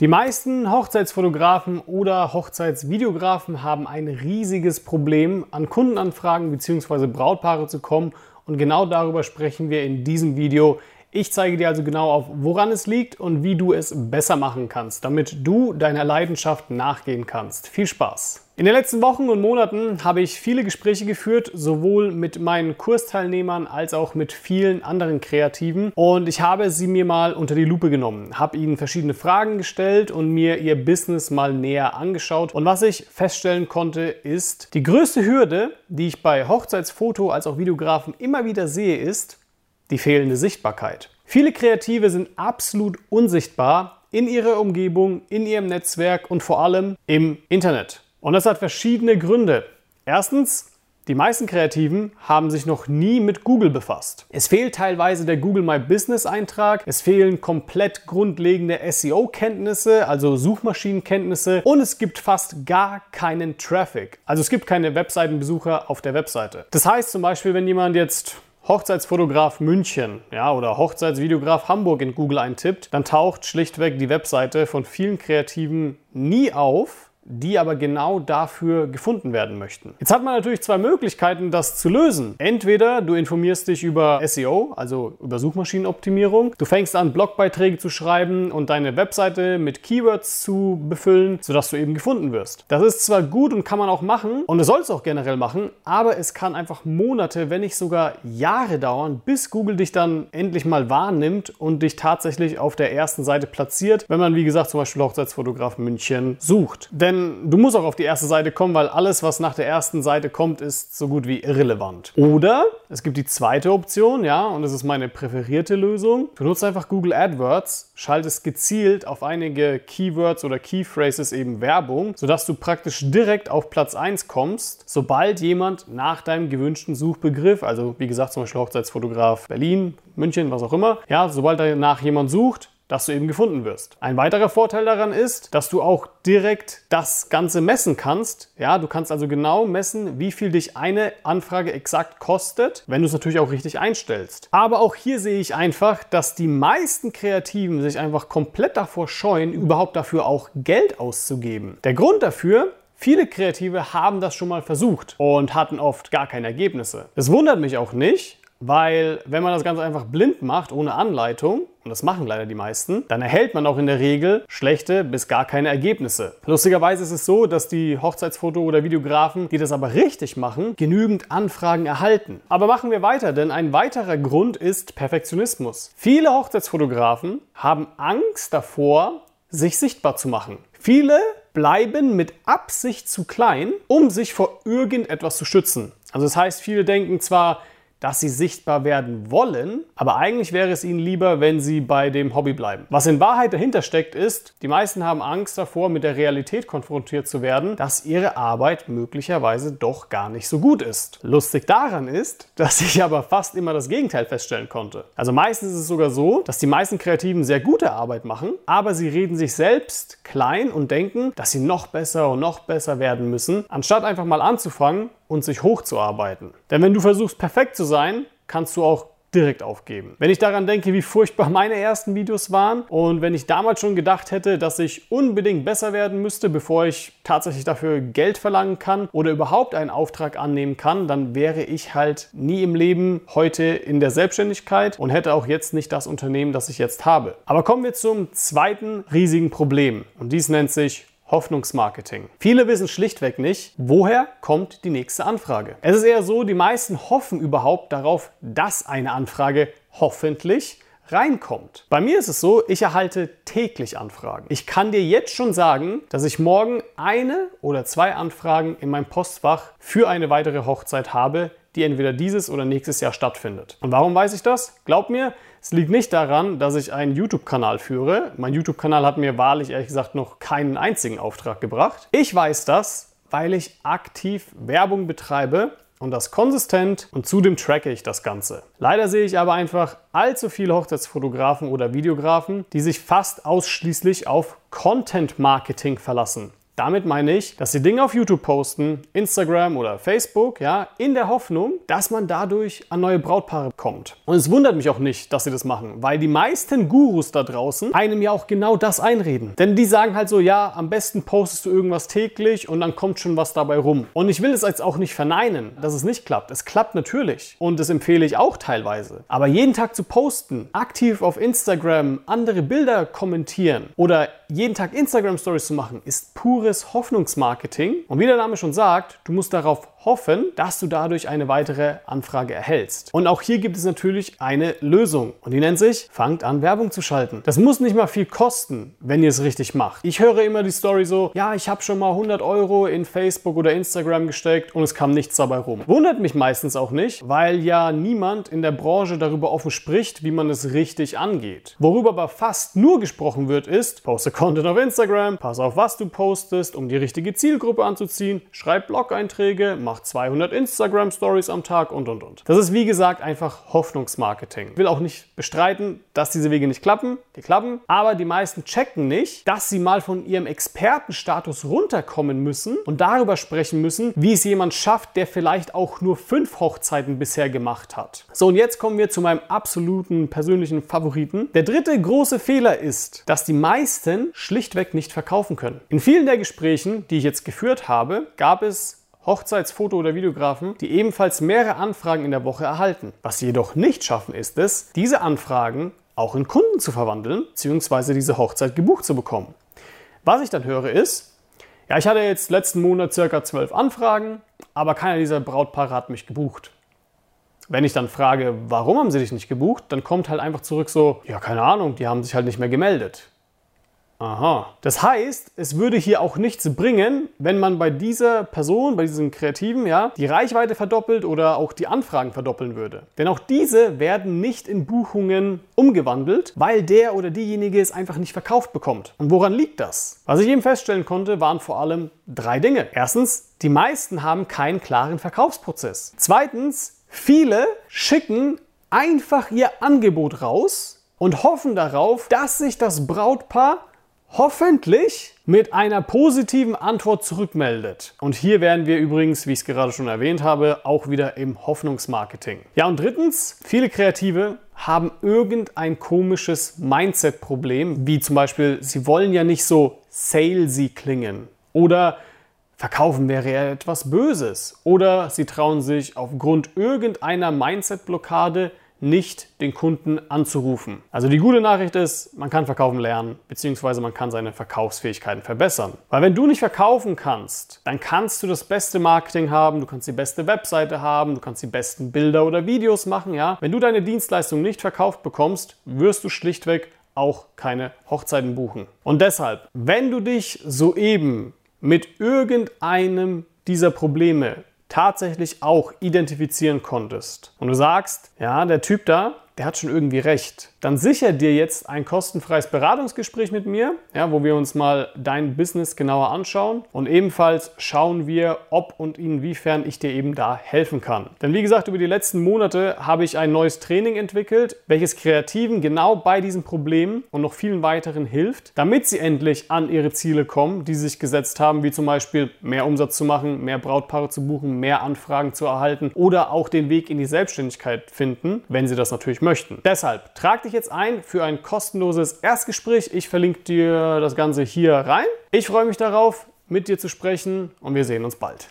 Die meisten Hochzeitsfotografen oder Hochzeitsvideografen haben ein riesiges Problem, an Kundenanfragen bzw. Brautpaare zu kommen und genau darüber sprechen wir in diesem Video. Ich zeige dir also genau auf, woran es liegt und wie du es besser machen kannst, damit du deiner Leidenschaft nachgehen kannst. Viel Spaß! In den letzten Wochen und Monaten habe ich viele Gespräche geführt, sowohl mit meinen Kursteilnehmern als auch mit vielen anderen Kreativen. Und ich habe sie mir mal unter die Lupe genommen, habe ihnen verschiedene Fragen gestellt und mir ihr Business mal näher angeschaut. Und was ich feststellen konnte, ist, die größte Hürde, die ich bei Hochzeitsfoto als auch Videografen immer wieder sehe, ist die fehlende Sichtbarkeit. Viele Kreative sind absolut unsichtbar in ihrer Umgebung, in ihrem Netzwerk und vor allem im Internet. Und das hat verschiedene Gründe. Erstens, die meisten Kreativen haben sich noch nie mit Google befasst. Es fehlt teilweise der Google My Business Eintrag, es fehlen komplett grundlegende SEO-Kenntnisse, also Suchmaschinenkenntnisse und es gibt fast gar keinen Traffic. Also es gibt keine Webseitenbesucher auf der Webseite. Das heißt zum Beispiel, wenn jemand jetzt Hochzeitsfotograf München ja, oder Hochzeitsvideograf Hamburg in Google eintippt, dann taucht schlichtweg die Webseite von vielen Kreativen nie auf, die aber genau dafür gefunden werden möchten. Jetzt hat man natürlich zwei Möglichkeiten, das zu lösen. Entweder du informierst dich über SEO, also über Suchmaschinenoptimierung. Du fängst an, Blogbeiträge zu schreiben und deine Webseite mit Keywords zu befüllen, sodass du eben gefunden wirst. Das ist zwar gut und kann man auch machen und es soll es auch generell machen, aber es kann einfach Monate, wenn nicht sogar Jahre dauern, bis Google dich dann endlich mal wahrnimmt und dich tatsächlich auf der ersten Seite platziert, wenn man, wie gesagt, zum Beispiel Hochzeitsfotograf München sucht. Denn du musst auch auf die erste Seite kommen, weil alles, was nach der ersten Seite kommt, ist so gut wie irrelevant. Oder es gibt die zweite Option, ja, und das ist meine präferierte Lösung. Du nutzt einfach Google AdWords, schaltest gezielt auf einige Keywords oder Keyphrases eben Werbung, sodass du praktisch direkt auf Platz 1 kommst, sobald jemand nach deinem gewünschten Suchbegriff, also wie gesagt zum Beispiel Hochzeitsfotograf Berlin, München, was auch immer, ja, sobald danach jemand sucht, dass du eben gefunden wirst. Ein weiterer Vorteil daran ist, dass du auch direkt das Ganze messen kannst. Ja, du kannst also genau messen, wie viel dich eine Anfrage exakt kostet, wenn du es natürlich auch richtig einstellst. Aber auch hier sehe ich einfach, dass die meisten Kreativen sich einfach komplett davor scheuen, überhaupt dafür auch Geld auszugeben. Der Grund dafür Viele Kreative haben das schon mal versucht und hatten oft gar keine Ergebnisse. Es wundert mich auch nicht, weil wenn man das Ganze einfach blind macht, ohne Anleitung, und das machen leider die meisten, dann erhält man auch in der Regel schlechte bis gar keine Ergebnisse. Lustigerweise ist es so, dass die Hochzeitsfoto- oder Videografen, die das aber richtig machen, genügend Anfragen erhalten. Aber machen wir weiter, denn ein weiterer Grund ist Perfektionismus. Viele Hochzeitsfotografen haben Angst davor, sich sichtbar zu machen. Viele bleiben mit Absicht zu klein, um sich vor irgendetwas zu schützen. Also das heißt, viele denken zwar, dass sie sichtbar werden wollen, aber eigentlich wäre es ihnen lieber, wenn sie bei dem Hobby bleiben. Was in Wahrheit dahinter steckt, ist, die meisten haben Angst davor, mit der Realität konfrontiert zu werden, dass ihre Arbeit möglicherweise doch gar nicht so gut ist. Lustig daran ist, dass ich aber fast immer das Gegenteil feststellen konnte. Also meistens ist es sogar so, dass die meisten Kreativen sehr gute Arbeit machen, aber sie reden sich selbst klein und denken, dass sie noch besser und noch besser werden müssen, anstatt einfach mal anzufangen und sich hochzuarbeiten. Denn wenn du versuchst, perfekt zu sein, kannst du auch direkt aufgeben. Wenn ich daran denke, wie furchtbar meine ersten Videos waren und wenn ich damals schon gedacht hätte, dass ich unbedingt besser werden müsste, bevor ich tatsächlich dafür Geld verlangen kann oder überhaupt einen Auftrag annehmen kann, dann wäre ich halt nie im Leben heute in der Selbstständigkeit und hätte auch jetzt nicht das Unternehmen, das ich jetzt habe. Aber kommen wir zum zweiten riesigen Problem und dies nennt sich Hoffnungsmarketing. Viele wissen schlichtweg nicht, woher kommt die nächste Anfrage. Es ist eher so, die meisten hoffen überhaupt darauf, dass eine Anfrage hoffentlich reinkommt. Bei mir ist es so, ich erhalte täglich Anfragen. Ich kann dir jetzt schon sagen, dass ich morgen eine oder zwei Anfragen in meinem Postfach für eine weitere Hochzeit habe, die entweder dieses oder nächstes Jahr stattfindet. Und warum weiß ich das? Glaub mir, es liegt nicht daran, dass ich einen YouTube-Kanal führe. Mein YouTube-Kanal hat mir wahrlich ehrlich gesagt noch keinen einzigen Auftrag gebracht. Ich weiß das, weil ich aktiv Werbung betreibe und das konsistent und zudem tracke ich das Ganze. Leider sehe ich aber einfach allzu viele Hochzeitsfotografen oder Videografen, die sich fast ausschließlich auf Content Marketing verlassen. Damit meine ich, dass sie Dinge auf YouTube posten, Instagram oder Facebook, ja, in der Hoffnung, dass man dadurch an neue Brautpaare kommt. Und es wundert mich auch nicht, dass sie das machen, weil die meisten Gurus da draußen einem ja auch genau das einreden. Denn die sagen halt so, ja, am besten postest du irgendwas täglich und dann kommt schon was dabei rum. Und ich will es jetzt auch nicht verneinen, dass es nicht klappt. Es klappt natürlich und das empfehle ich auch teilweise. Aber jeden Tag zu posten, aktiv auf Instagram andere Bilder kommentieren oder jeden Tag Instagram Stories zu machen, ist pures Hoffnungsmarketing. Und wie der Name schon sagt, du musst darauf hoffen, dass du dadurch eine weitere Anfrage erhältst. Und auch hier gibt es natürlich eine Lösung und die nennt sich, fangt an Werbung zu schalten. Das muss nicht mal viel kosten, wenn ihr es richtig macht. Ich höre immer die Story so, ja, ich habe schon mal 100 Euro in Facebook oder Instagram gesteckt und es kam nichts dabei rum. Wundert mich meistens auch nicht, weil ja niemand in der Branche darüber offen spricht, wie man es richtig angeht. Worüber aber fast nur gesprochen wird, ist, poste Content auf Instagram, pass auf, was du postest, um die richtige Zielgruppe anzuziehen, schreib Blog-Einträge, macht 200 Instagram Stories am Tag und und und. Das ist wie gesagt einfach Hoffnungsmarketing. Ich will auch nicht bestreiten, dass diese Wege nicht klappen, die klappen, aber die meisten checken nicht, dass sie mal von ihrem Expertenstatus runterkommen müssen und darüber sprechen müssen, wie es jemand schafft, der vielleicht auch nur fünf Hochzeiten bisher gemacht hat. So und jetzt kommen wir zu meinem absoluten persönlichen Favoriten. Der dritte große Fehler ist, dass die meisten schlichtweg nicht verkaufen können. In vielen der Gesprächen, die ich jetzt geführt habe, gab es Hochzeitsfoto- oder Videografen, die ebenfalls mehrere Anfragen in der Woche erhalten. Was sie jedoch nicht schaffen, ist es, diese Anfragen auch in Kunden zu verwandeln, bzw. diese Hochzeit gebucht zu bekommen. Was ich dann höre ist, ja, ich hatte jetzt letzten Monat circa zwölf Anfragen, aber keiner dieser Brautpaare hat mich gebucht. Wenn ich dann frage, warum haben sie dich nicht gebucht, dann kommt halt einfach zurück so, ja, keine Ahnung, die haben sich halt nicht mehr gemeldet. Aha. Das heißt, es würde hier auch nichts bringen, wenn man bei dieser Person, bei diesem Kreativen, ja, die Reichweite verdoppelt oder auch die Anfragen verdoppeln würde. Denn auch diese werden nicht in Buchungen umgewandelt, weil der oder diejenige es einfach nicht verkauft bekommt. Und woran liegt das? Was ich eben feststellen konnte, waren vor allem drei Dinge. Erstens, die meisten haben keinen klaren Verkaufsprozess. Zweitens, viele schicken einfach ihr Angebot raus und hoffen darauf, dass sich das Brautpaar hoffentlich mit einer positiven Antwort zurückmeldet. Und hier wären wir übrigens, wie ich es gerade schon erwähnt habe, auch wieder im Hoffnungsmarketing. Ja, und drittens, viele Kreative haben irgendein komisches Mindset-Problem, wie zum Beispiel, sie wollen ja nicht so salesy klingen oder Verkaufen wäre ja etwas Böses. Oder sie trauen sich aufgrund irgendeiner Mindset-Blockade nicht den Kunden anzurufen. Also die gute Nachricht ist, man kann verkaufen lernen, beziehungsweise man kann seine Verkaufsfähigkeiten verbessern. Weil wenn du nicht verkaufen kannst, dann kannst du das beste Marketing haben, du kannst die beste Webseite haben, du kannst die besten Bilder oder Videos machen, ja. Wenn du deine Dienstleistung nicht verkauft bekommst, wirst du schlichtweg auch keine Hochzeiten buchen. Und deshalb, wenn du dich soeben mit irgendeinem dieser Probleme tatsächlich auch identifizieren konntest. Und du sagst, ja, der Typ da, der hat schon irgendwie recht, dann sicher dir jetzt ein kostenfreies Beratungsgespräch mit mir, ja, wo wir uns mal dein Business genauer anschauen und ebenfalls schauen wir, ob und inwiefern ich dir eben da helfen kann. Denn wie gesagt, über die letzten Monate habe ich ein neues Training entwickelt, welches Kreativen genau bei diesen Problemen und noch vielen weiteren hilft, damit sie endlich an ihre Ziele kommen, die sie sich gesetzt haben, wie zum Beispiel mehr Umsatz zu machen, mehr Brautpaare zu buchen, mehr Anfragen zu erhalten oder auch den Weg in die Selbstständigkeit finden, wenn sie das natürlich möchten. Deshalb trag dich jetzt ein für ein kostenloses Erstgespräch. Ich verlinke dir das Ganze hier rein. Ich freue mich darauf, mit dir zu sprechen und wir sehen uns bald.